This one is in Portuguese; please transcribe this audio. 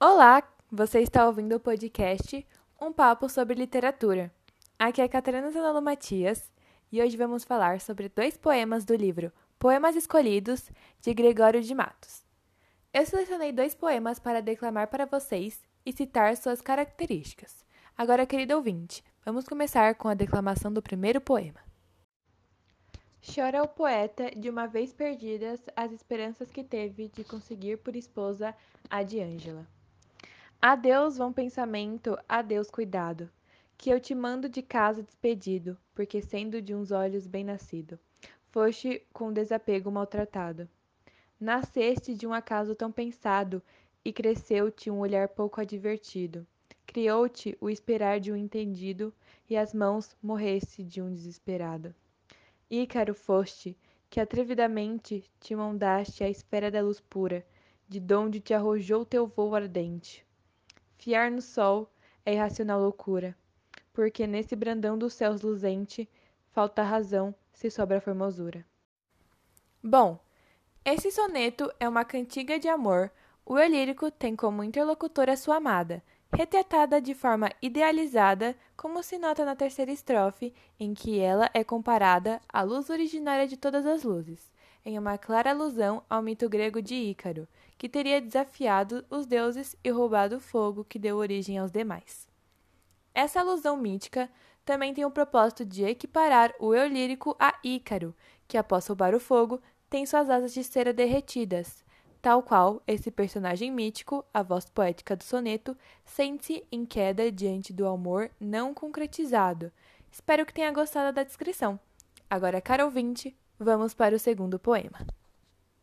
Olá, você está ouvindo o podcast Um Papo sobre Literatura. Aqui é Catarina Zanolo Matias e hoje vamos falar sobre dois poemas do livro Poemas Escolhidos, de Gregório de Matos. Eu selecionei dois poemas para declamar para vocês e citar suas características. Agora, querido ouvinte, vamos começar com a declamação do primeiro poema. Chora o poeta, de uma vez perdidas as esperanças que teve de conseguir por esposa a de Ângela. Adeus, vão pensamento, adeus, cuidado, que eu te mando de casa despedido, porque sendo de uns olhos bem nascido, foste com desapego maltratado. Nasceste de um acaso tão pensado, e cresceu-te um olhar pouco advertido. Criou-te o esperar de um entendido, e as mãos morresse de um desesperado. Ícaro foste, que atrevidamente te mandaste à esfera da luz pura, de donde te arrojou teu vôo ardente. Fiar no sol é irracional loucura, porque nesse brandão dos céus luzente falta razão se sobra formosura. Bom, esse soneto é uma cantiga de amor. O eu lírico tem como interlocutora sua amada, retratada de forma idealizada, como se nota na terceira estrofe, em que ela é comparada à luz originária de todas as luzes, em uma clara alusão ao mito grego de Ícaro, que teria desafiado os deuses e roubado o fogo que deu origem aos demais. Essa alusão mítica também tem o propósito de equiparar o eu lírico a Ícaro, que após roubar o fogo tem suas asas de cera derretidas, tal qual esse personagem mítico, a voz poética do soneto, sente-se em queda diante do amor não concretizado. Espero que tenha gostado da descrição. Agora, caro ouvinte, vamos para o segundo poema.